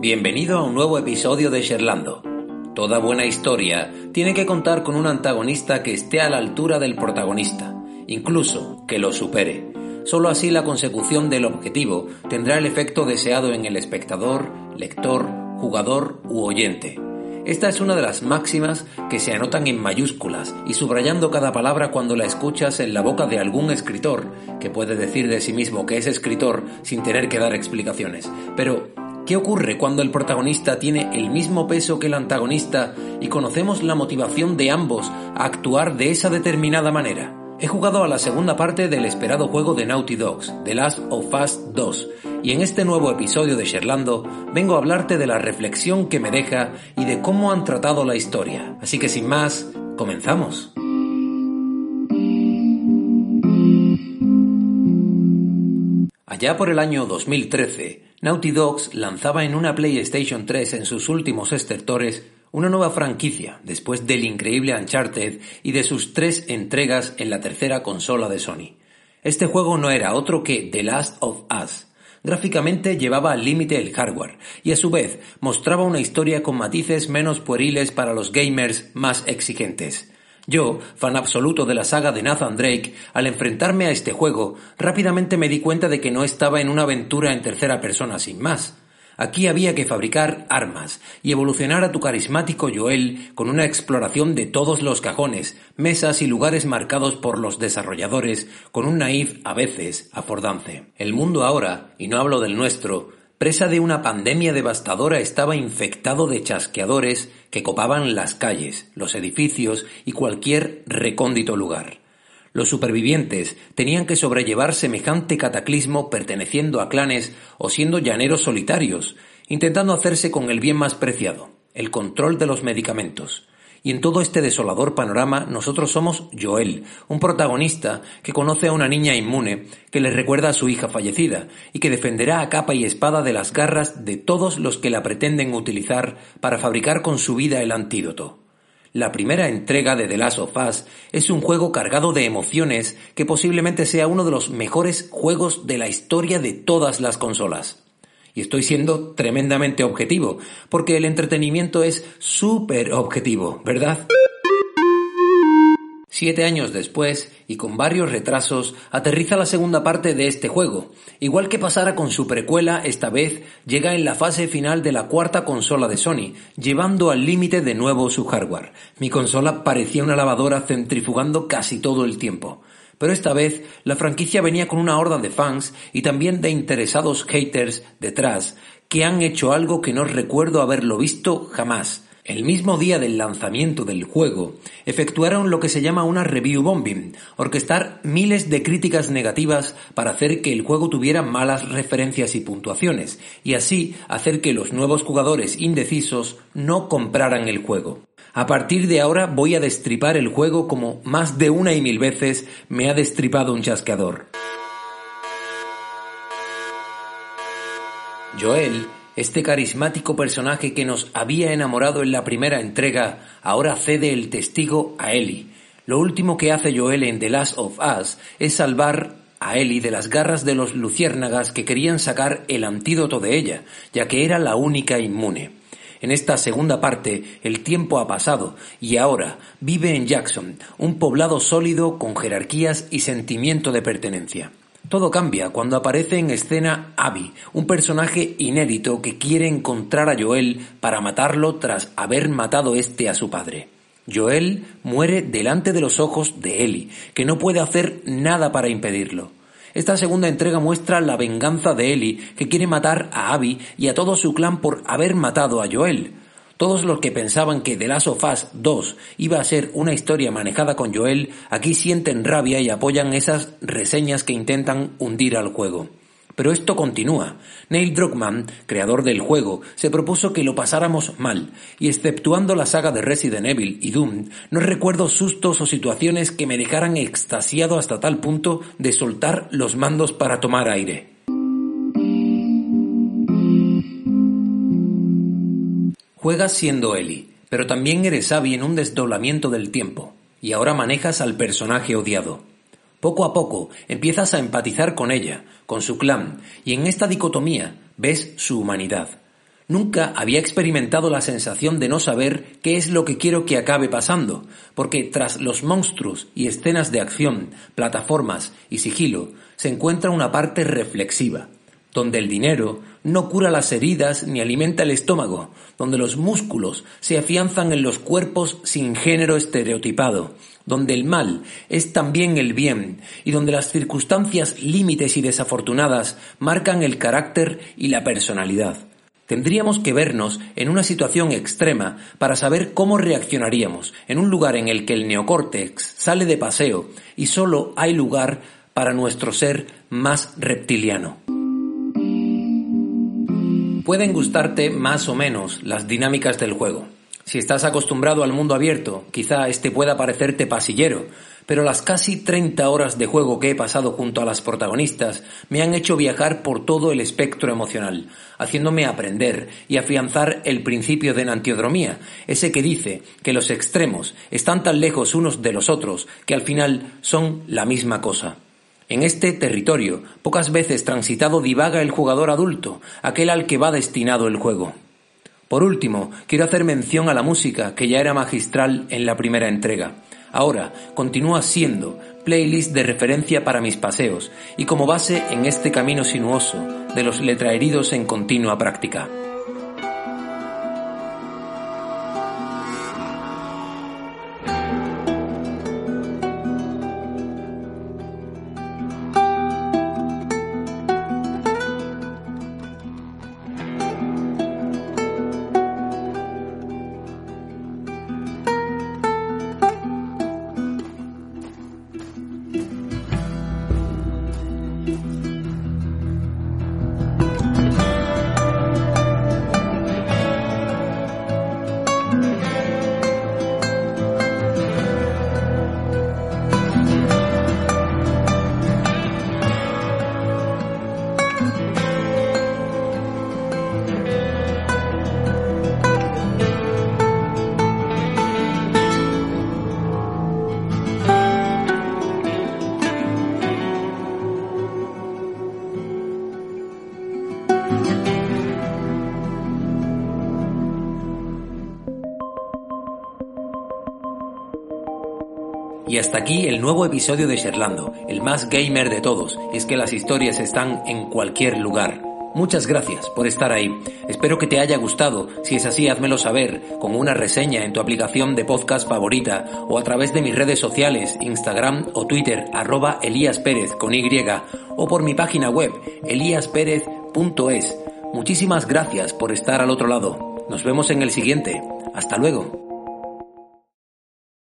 Bienvenido a un nuevo episodio de Sherlando. Toda buena historia tiene que contar con un antagonista que esté a la altura del protagonista, incluso que lo supere. Solo así la consecución del objetivo tendrá el efecto deseado en el espectador, lector, jugador u oyente. Esta es una de las máximas que se anotan en mayúsculas y subrayando cada palabra cuando la escuchas en la boca de algún escritor, que puede decir de sí mismo que es escritor sin tener que dar explicaciones. Pero, ¿Qué ocurre cuando el protagonista tiene el mismo peso que el antagonista y conocemos la motivación de ambos a actuar de esa determinada manera? He jugado a la segunda parte del esperado juego de Naughty Dogs, The Last of Us 2, y en este nuevo episodio de Sherlando vengo a hablarte de la reflexión que me deja y de cómo han tratado la historia. Así que sin más, comenzamos. Allá por el año 2013, Naughty Dogs lanzaba en una PlayStation 3 en sus últimos estertores una nueva franquicia después del increíble Uncharted y de sus tres entregas en la tercera consola de Sony. Este juego no era otro que The Last of Us. Gráficamente llevaba al límite el hardware y a su vez mostraba una historia con matices menos pueriles para los gamers más exigentes. Yo, fan absoluto de la saga de Nathan Drake, al enfrentarme a este juego, rápidamente me di cuenta de que no estaba en una aventura en tercera persona sin más. Aquí había que fabricar armas y evolucionar a tu carismático Joel con una exploración de todos los cajones, mesas y lugares marcados por los desarrolladores con un naif a veces afordance. El mundo ahora, y no hablo del nuestro, presa de una pandemia devastadora, estaba infectado de chasqueadores que copaban las calles, los edificios y cualquier recóndito lugar. Los supervivientes tenían que sobrellevar semejante cataclismo perteneciendo a clanes o siendo llaneros solitarios, intentando hacerse con el bien más preciado, el control de los medicamentos. Y en todo este desolador panorama nosotros somos Joel, un protagonista que conoce a una niña inmune que le recuerda a su hija fallecida y que defenderá a capa y espada de las garras de todos los que la pretenden utilizar para fabricar con su vida el antídoto. La primera entrega de The Last of Us es un juego cargado de emociones que posiblemente sea uno de los mejores juegos de la historia de todas las consolas. Y estoy siendo tremendamente objetivo, porque el entretenimiento es súper objetivo, ¿verdad? Siete años después, y con varios retrasos, aterriza la segunda parte de este juego. Igual que pasara con su precuela, esta vez llega en la fase final de la cuarta consola de Sony, llevando al límite de nuevo su hardware. Mi consola parecía una lavadora centrifugando casi todo el tiempo pero esta vez la franquicia venía con una horda de fans y también de interesados haters detrás, que han hecho algo que no recuerdo haberlo visto jamás. El mismo día del lanzamiento del juego, efectuaron lo que se llama una review bombing, orquestar miles de críticas negativas para hacer que el juego tuviera malas referencias y puntuaciones, y así hacer que los nuevos jugadores indecisos no compraran el juego. A partir de ahora voy a destripar el juego como más de una y mil veces me ha destripado un chasqueador. Joel, este carismático personaje que nos había enamorado en la primera entrega, ahora cede el testigo a Ellie. Lo último que hace Joel en The Last of Us es salvar a Ellie de las garras de los luciérnagas que querían sacar el antídoto de ella, ya que era la única inmune. En esta segunda parte, el tiempo ha pasado y ahora vive en Jackson, un poblado sólido con jerarquías y sentimiento de pertenencia. Todo cambia cuando aparece en escena Abby, un personaje inédito que quiere encontrar a Joel para matarlo tras haber matado este a su padre. Joel muere delante de los ojos de Ellie, que no puede hacer nada para impedirlo. Esta segunda entrega muestra la venganza de Ellie, que quiere matar a Abby y a todo su clan por haber matado a Joel. Todos los que pensaban que The Last of Us 2 iba a ser una historia manejada con Joel, aquí sienten rabia y apoyan esas reseñas que intentan hundir al juego. Pero esto continúa. Neil Druckmann, creador del juego, se propuso que lo pasáramos mal, y exceptuando la saga de Resident Evil y Doom, no recuerdo sustos o situaciones que me dejaran extasiado hasta tal punto de soltar los mandos para tomar aire. Juegas siendo Ellie, pero también eres Abby en un desdoblamiento del tiempo, y ahora manejas al personaje odiado. Poco a poco empiezas a empatizar con ella, con su clan, y en esta dicotomía ves su humanidad. Nunca había experimentado la sensación de no saber qué es lo que quiero que acabe pasando, porque tras los monstruos y escenas de acción, plataformas y sigilo, se encuentra una parte reflexiva, donde el dinero no cura las heridas ni alimenta el estómago, donde los músculos se afianzan en los cuerpos sin género estereotipado, donde el mal es también el bien y donde las circunstancias límites y desafortunadas marcan el carácter y la personalidad. Tendríamos que vernos en una situación extrema para saber cómo reaccionaríamos en un lugar en el que el neocórtex sale de paseo y solo hay lugar para nuestro ser más reptiliano. Pueden gustarte más o menos las dinámicas del juego. Si estás acostumbrado al mundo abierto, quizá este pueda parecerte pasillero, pero las casi 30 horas de juego que he pasado junto a las protagonistas me han hecho viajar por todo el espectro emocional, haciéndome aprender y afianzar el principio de enantiodromía, ese que dice que los extremos están tan lejos unos de los otros que al final son la misma cosa. En este territorio, pocas veces transitado divaga el jugador adulto, aquel al que va destinado el juego. Por último, quiero hacer mención a la música, que ya era magistral en la primera entrega. Ahora continúa siendo playlist de referencia para mis paseos y como base en este camino sinuoso de los letraheridos en continua práctica. Y hasta aquí el nuevo episodio de Sherlando, el más gamer de todos. Es que las historias están en cualquier lugar. Muchas gracias por estar ahí. Espero que te haya gustado. Si es así, házmelo saber con una reseña en tu aplicación de podcast favorita o a través de mis redes sociales, Instagram o Twitter, arroba Elías Pérez con Y o por mi página web, elíasperez.es. Muchísimas gracias por estar al otro lado. Nos vemos en el siguiente. Hasta luego.